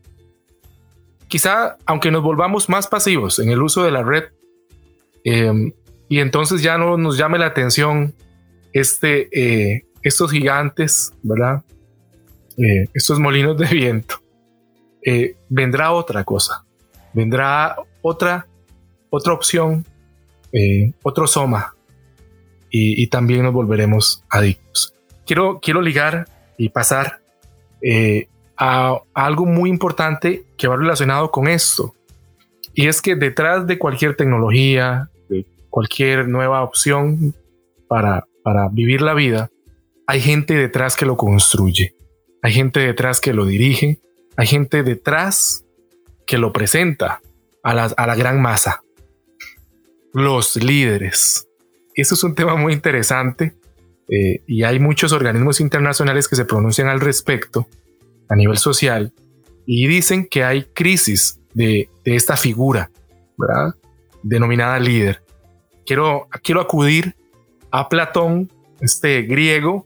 quizá, aunque nos volvamos más pasivos en el uso de la red, eh, y entonces ya no nos llame la atención este, eh, estos gigantes, ¿verdad? Eh, estos molinos de viento, eh, vendrá otra cosa, vendrá otra, otra opción, otro soma, y, también nos volveremos adictos. Quiero, quiero ligar y pasar a, a algo muy importante que va relacionado con esto, y es que detrás de cualquier tecnología, cualquier nueva opción para, para vivir la vida, hay gente detrás que lo construye, hay gente detrás que lo dirige, hay gente detrás que lo presenta a la, a la gran masa. Los líderes. Eso es un tema muy interesante eh, y hay muchos organismos internacionales que se pronuncian al respecto a nivel social y dicen que hay crisis de, de esta figura, ¿verdad? Denominada líder. Quiero, quiero acudir a Platón, este griego,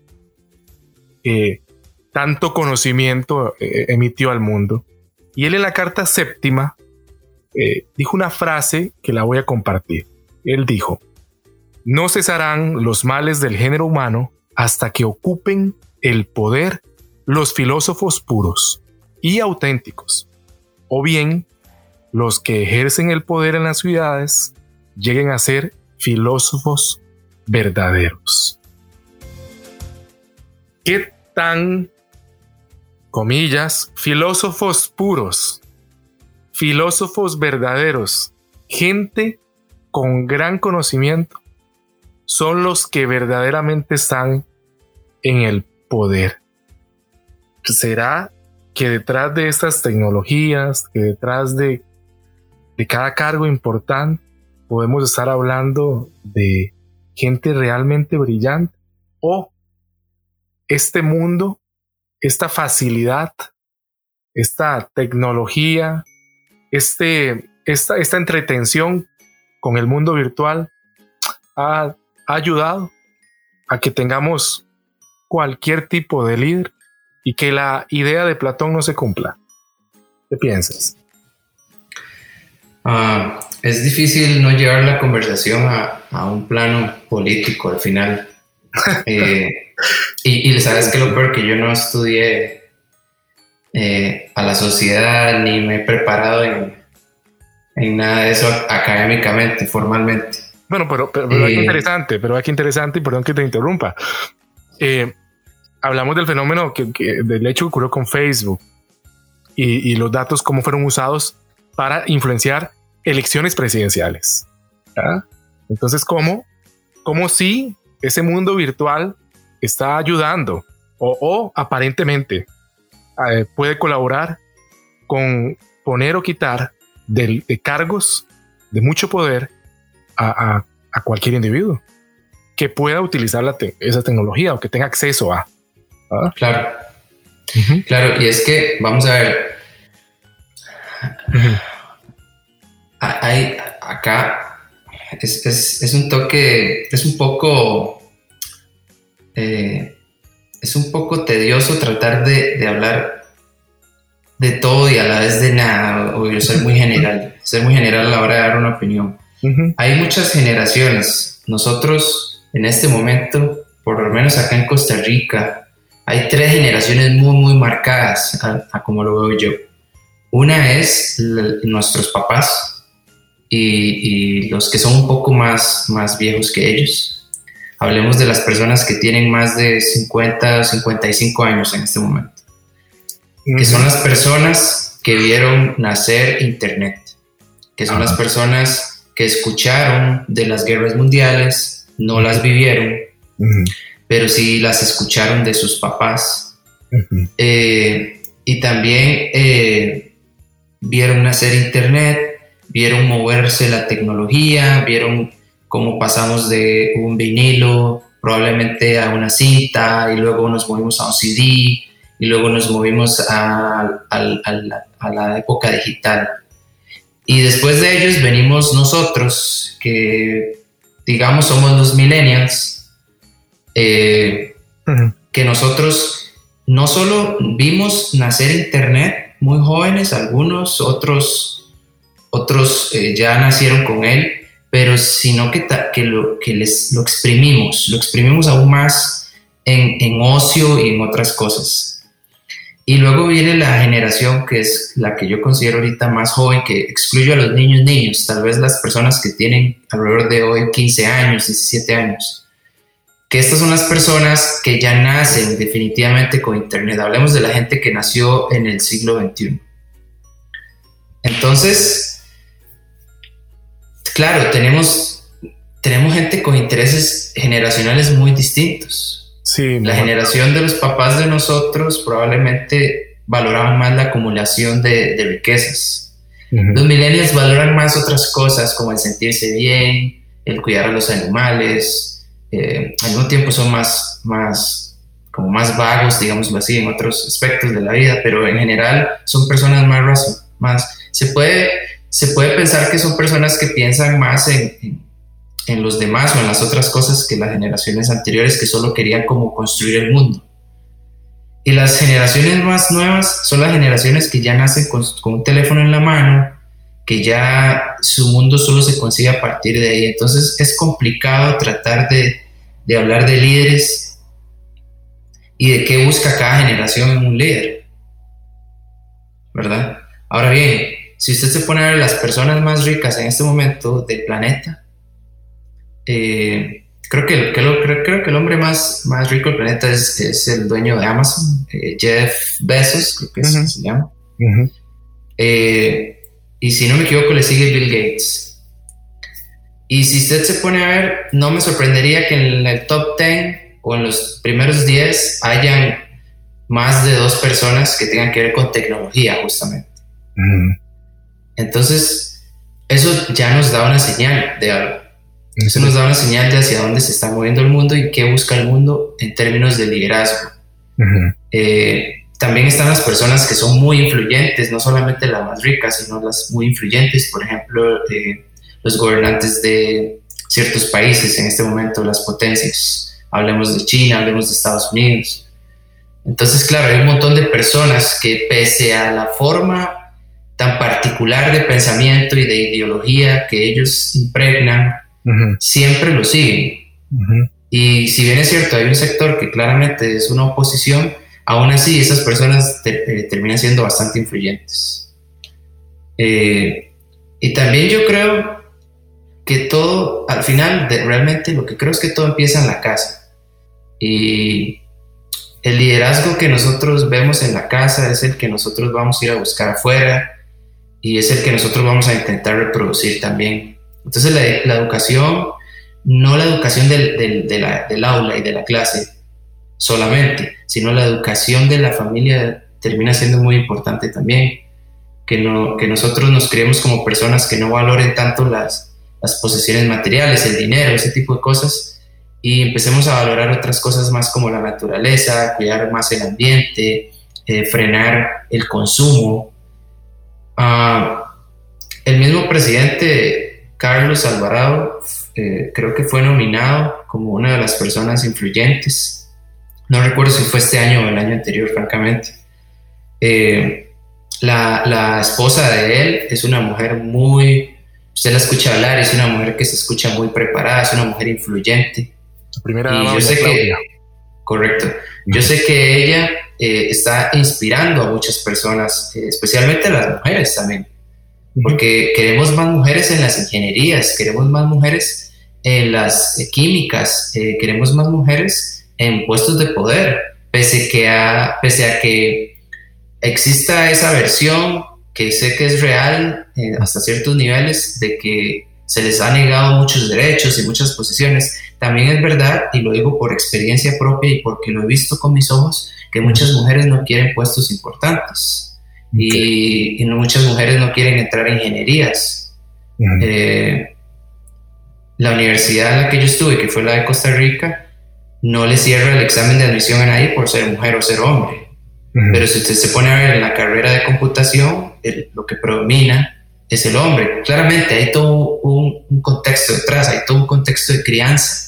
que tanto conocimiento eh, emitió al mundo. Y él en la carta séptima eh, dijo una frase que la voy a compartir. Él dijo, no cesarán los males del género humano hasta que ocupen el poder los filósofos puros y auténticos, o bien los que ejercen el poder en las ciudades lleguen a ser filósofos verdaderos. ¿Qué tan, comillas, filósofos puros, filósofos verdaderos, gente con gran conocimiento, son los que verdaderamente están en el poder? ¿Será que detrás de estas tecnologías, que detrás de, de cada cargo importante, podemos estar hablando de gente realmente brillante o este mundo, esta facilidad, esta tecnología, este, esta, esta entretención con el mundo virtual ha, ayudado a que tengamos cualquier tipo de líder y que la idea de Platón no se cumpla. ¿Qué piensas? Ah, es difícil no llevar la conversación a, un plano político al final. Eh, y, sabes que lo peor que yo no estudié eh, a la sociedad ni me he preparado en, nada de eso académicamente, formalmente. Bueno, pero, pero, pero eh, interesante, pero aquí interesante y perdón que te interrumpa. hablamos del fenómeno que, del hecho que ocurrió con Facebook y, y los datos, cómo fueron usados para influenciar elecciones presidenciales. Entonces, ¿cómo? ¿Cómo si ese mundo virtual está ayudando o, aparentemente eh, puede colaborar con poner o quitar de, cargos de mucho poder a, cualquier individuo que pueda utilizar esa tecnología o que tenga acceso a. Claro. Claro, y es que, vamos a ver, hay acá es, un toque, es un poco, eh, es un poco tedioso tratar de, hablar de todo y a la vez de nada, o yo soy muy general, soy muy general a la hora de dar una opinión. Hay muchas generaciones. Nosotros, en este momento, por lo menos acá en Costa Rica, hay tres generaciones muy, muy marcadas a, como lo veo yo. Una es nuestros papás y, los que son un poco más, más viejos que ellos. Hablemos de las personas que tienen más de 50 o 55 años en este momento. Que son las personas que vieron nacer Internet. Que son las personas que escucharon de las guerras mundiales, no las vivieron, pero sí las escucharon de sus papás. Eh, y también eh, vieron nacer Internet, vieron moverse la tecnología, vieron cómo pasamos de un vinilo probablemente a una cinta y luego nos movimos a un CD y luego nos movimos a, a la época digital. Y después de ellos venimos nosotros, que digamos somos los millennials, eh, que nosotros no solo vimos nacer Internet muy jóvenes, algunos, otros, otros eh, ya nacieron con él, pero sino que, que, lo, que les, lo exprimimos, lo exprimimos aún más en, en ocio y en otras cosas. Y luego viene la generación que es la que yo considero ahorita más joven, que excluyo a los niños niños, tal vez las personas que tienen alrededor de hoy 15 años, 17 años. Que estas son las personas que ya nacen definitivamente con Internet. Hablemos de la gente que nació en el siglo XXI. Entonces, claro, tenemos, tenemos gente con intereses generacionales muy distintos la generación de los papás de nosotros probablemente valoraban más la acumulación de, riquezas. Los millennials valoran más otras cosas como el sentirse bien, el cuidar a los animales. Eh, al mismo tiempo son más, más, como más vagos, digámoslo así, en otros aspectos de la vida, pero en general son personas más, más se puede, se puede pensar que son personas que piensan más en en los demás o en las otras cosas que las generaciones anteriores que solo querían como construir el mundo. Y las generaciones más nuevas son las generaciones que ya nacen con, un teléfono en la mano, que ya su mundo solo se consigue a partir de ahí. Entonces es complicado tratar de, de hablar de líderes y de qué busca cada generación en un líder. ¿Verdad? Ahora bien, si usted se pone a ver las personas más ricas en este momento del planeta, eh, creo, que, creo, que el hombre más, más rico del planeta es, es el dueño de Amazon, eh, Jeff Bezos, creo que se llama. Eh, y si no me equivoco, le sigue Bill Gates. Y si usted se pone a ver, no me sorprendería que en el top 10 o en los primeros 10 hayan más de dos personas que tengan que ver con tecnología, justamente. Entonces, eso ya nos da una señal de algo. Eso nos da una señal de hacia dónde se está moviendo el mundo y qué busca el mundo en términos de liderazgo. Eh, también están las personas que son muy influyentes, no solamente las más ricas, sino las muy influyentes, por ejemplo, eh, los gobernantes de ciertos países en este momento, las potencias. Hablemos de China, hablemos de Estados Unidos. Entonces, claro, hay un montón de personas que pese a la forma tan particular de pensamiento y de ideología que ellos impregnan, siempre lo siguen. Y si bien es cierto, hay un sector que claramente es una oposición, aún así esas personas eh, terminan siendo bastante influyentes. Eh, y también yo creo que todo, al final, realmente lo que creo es que todo empieza en la casa. Y el liderazgo que nosotros vemos en la casa es el que nosotros vamos a ir a buscar afuera y es el que nosotros vamos a intentar reproducir también entonces la, educación, no la educación del, del, aula y de la clase solamente, sino la educación de la familia termina siendo muy importante también. Que, no, que nosotros nos creemos como personas que no valoren tanto las, las posesiones materiales, el dinero, ese tipo de cosas, y empecemos a valorar otras cosas más como la naturaleza, cuidar más el ambiente, eh, frenar el consumo. Ah, el mismo presidente Carlos Alvarado eh, creo que fue nominado como una de las personas influyentes. No recuerdo si fue este año o el año anterior, francamente. Eh, la, la, esposa de él es una mujer muy, usted la escucha hablar, es una mujer que se escucha muy preparada, es una mujer influyente. La primera y yo sé que, correcto, yo sé que ella eh, está inspirando a muchas personas, eh, especialmente a las mujeres también, porque queremos más mujeres en las ingenierías, queremos más mujeres en las eh, químicas, queremos más mujeres en puestos de poder, pese, que a, pese a que exista esa versión que sé que es real hasta ciertos niveles de que se les ha negado muchos derechos y muchas posiciones. También es verdad, y lo digo por experiencia propia y porque lo he visto con mis ojos, que muchas mujeres no quieren puestos importantes y, muchas mujeres no quieren entrar a ingenierías. Eh, la universidad en la que yo estuve, que fue la de Costa Rica, no le cierra el examen de admisión a nadie por ser mujer o ser hombre. Pero si usted se pone a ver en la carrera de computación, lo que predomina es el hombre. Claramente hay todo un, contexto detrás, hay todo un contexto de crianza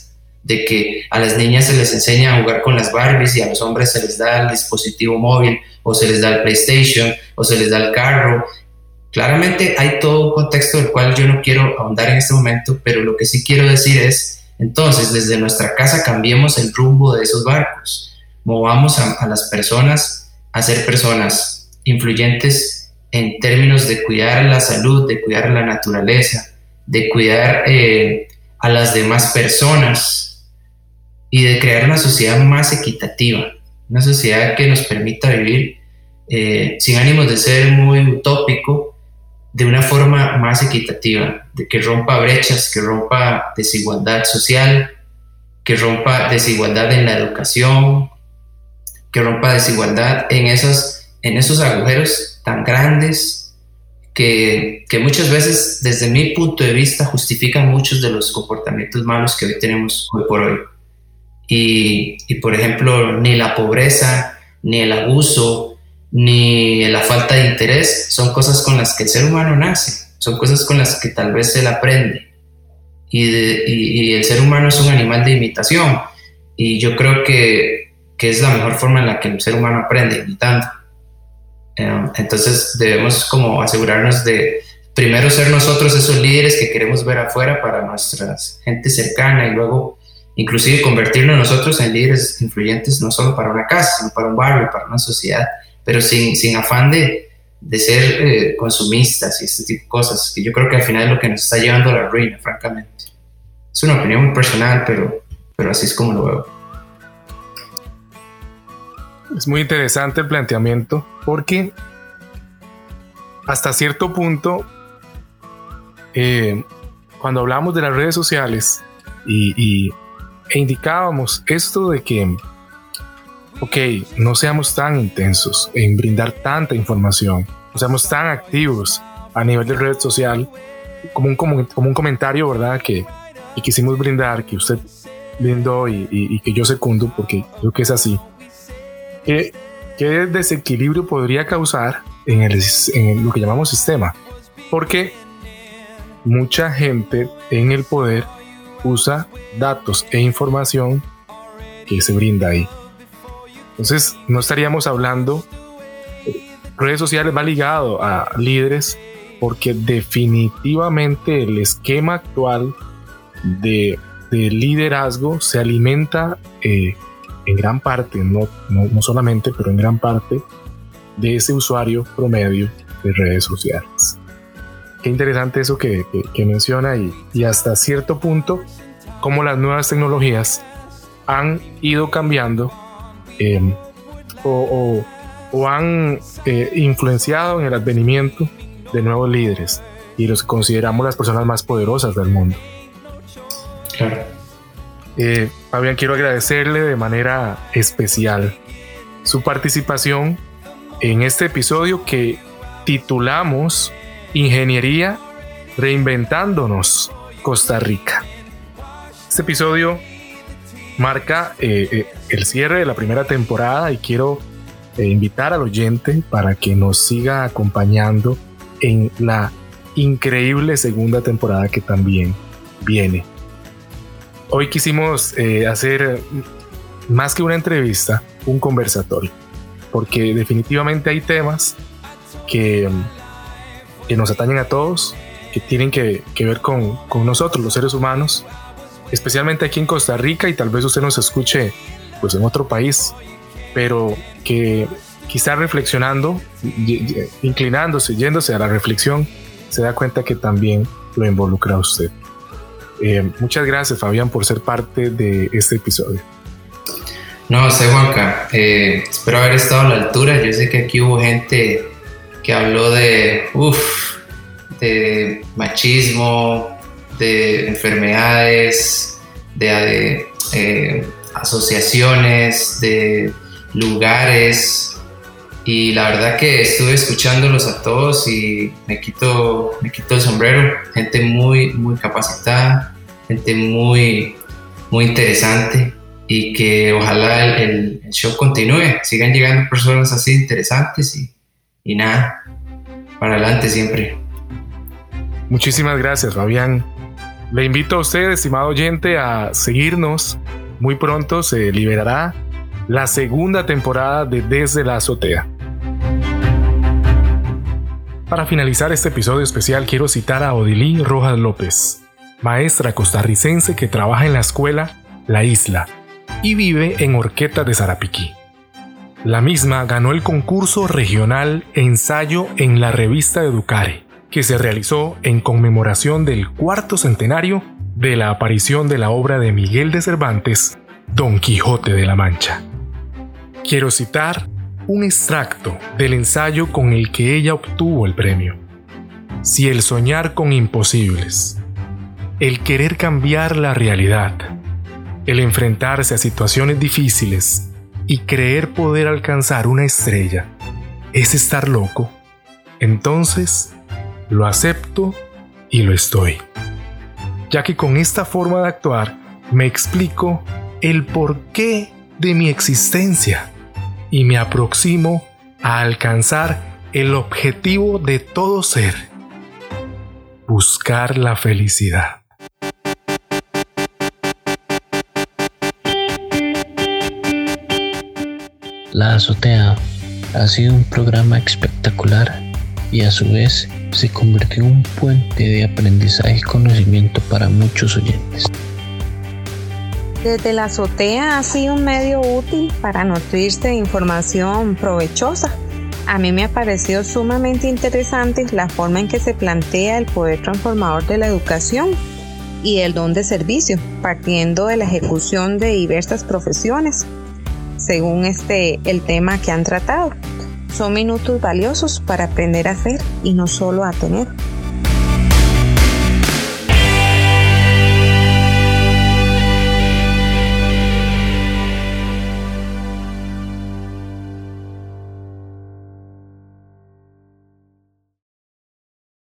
de que a las niñas se les enseña a jugar con las Barbies y a los hombres se les da el dispositivo móvil o se les da el PlayStation o se les da el carro. Claramente hay todo un contexto del cual yo no quiero ahondar en este momento, pero lo que sí quiero decir es, entonces desde nuestra casa cambiemos el rumbo de esos barcos, movamos a, las personas a ser personas influyentes en términos de cuidar la salud, de cuidar la naturaleza, de cuidar eh, a las demás personas, y de crear una sociedad más equitativa, una sociedad que nos permita vivir eh, sin ánimos de ser muy utópico, de una forma más equitativa, de que rompa brechas, que rompa desigualdad social, que rompa desigualdad en la educación, que rompa desigualdad en esos, en esos agujeros tan grandes que, que muchas veces, desde mi punto de vista, justifican muchos de los comportamientos malos que hoy tenemos hoy por hoy. Y, por ejemplo, ni la pobreza, ni el abuso, ni la falta de interés son cosas con las que el ser humano nace, son cosas con las que tal vez él aprende. Y, el ser humano es un animal de imitación. Y yo creo que, que, es la mejor forma en la que el ser humano aprende, imitando. Eh, entonces debemos como asegurarnos de primero ser nosotros esos líderes que queremos ver afuera para nuestra gente cercana y luego inclusive convertirnos nosotros en líderes influyentes no solo para una casa, sino para un barrio, para una sociedad, pero sin, sin afán de, de ser eh, consumistas y este tipo de cosas, que yo creo que al final es lo que nos está llevando a la ruina, francamente. Es una opinión muy personal, pero, pero así es como lo veo. Es muy interesante el planteamiento porque hasta cierto punto, eh, cuando hablamos de las redes sociales y, e indicábamos esto de que, ok, no seamos tan intensos en brindar tanta información, no seamos tan activos a nivel de red social, como un, como, un comentario, ¿verdad? Que, quisimos brindar, que usted brindó y, que yo secundo, porque creo que es así. ¿Qué, qué desequilibrio podría causar en, el, en lo que llamamos sistema? Porque mucha gente en el poder usa datos e información que se brinda ahí. Entonces, no estaríamos hablando, redes sociales va ligado a líderes porque definitivamente el esquema actual de, liderazgo se alimenta eh, en gran parte, no, no, solamente, pero en gran parte de ese usuario promedio de redes sociales qué interesante eso que, menciona y, hasta cierto punto cómo las nuevas tecnologías han ido cambiando em, o, han eh, influenciado en el advenimiento de nuevos líderes y los que consideramos las personas más poderosas del mundo. Claro. Eh, Fabián, quiero agradecerle de manera especial su participación en este episodio que titulamos Ingeniería Reinventándonos Costa Rica. Este episodio marca eh, eh, el cierre de la primera temporada y quiero eh, invitar al oyente para que nos siga acompañando en la increíble segunda temporada que también viene. Hoy quisimos hacer más que una entrevista, un conversatorio, porque definitivamente hay temas que, que nos atañen a todos, que tienen que, que ver con, con, nosotros, los seres humanos, especialmente aquí en Costa Rica y tal vez usted nos escuche pues en otro país, pero que quizá reflexionando, inclinándose, yéndose a la reflexión, se da cuenta que también lo involucra a usted. Eh, muchas gracias, Fabián, por ser parte de este episodio. No sé, Juanca. Eh, espero haber estado a la altura. Yo sé que aquí hubo gente que habló de, uf, de machismo, de enfermedades, de, eh, asociaciones, de lugares. Y la verdad que estuve escuchándolos a todos y me quito, me quito el sombrero. Gente muy, muy capacitada, gente muy, muy interesante y que ojalá el, show continúe, sigan llegando personas así interesantes y, y nada, para adelante siempre. Muchísimas gracias, Fabián. Le invito a usted, estimado oyente, a seguirnos. Muy pronto se liberará la segunda temporada de Desde la Azotea. Para finalizar este episodio especial quiero citar a Odilí Rojas López, maestra costarricense que trabaja en la escuela La Isla, y vive en Orqueta de Zarapiquí. La misma ganó el concurso regional Ensayo en la revista Educare, que se realizó en conmemoración del cuarto centenario de la aparición de la obra de Miguel de Cervantes, Don Quijote de la Mancha. Quiero citar un extracto del ensayo con el que ella obtuvo el premio. Si el soñar con imposibles, el querer cambiar la realidad, el enfrentarse a situaciones difíciles y creer poder alcanzar una estrella es estar loco, entonces lo acepto y lo estoy. Ya que con esta forma de actuar me explico el porqué de mi existencia y me aproximo a alcanzar el objetivo de todo ser, buscar la felicidad. La Azotea ha sido un programa espectacular y a su vez se convirtió en un puente de aprendizaje y conocimiento para muchos oyentes. Desde la azotea ha sido un medio útil para nutrirse de información provechosa. A mí me ha parecido sumamente interesante la forma en que se plantea el poder transformador de la educación y el don de servicio, partiendo de la ejecución de diversas profesiones según este el tema que han tratado. Son minutos valiosos para aprender a hacer y no solo a tener.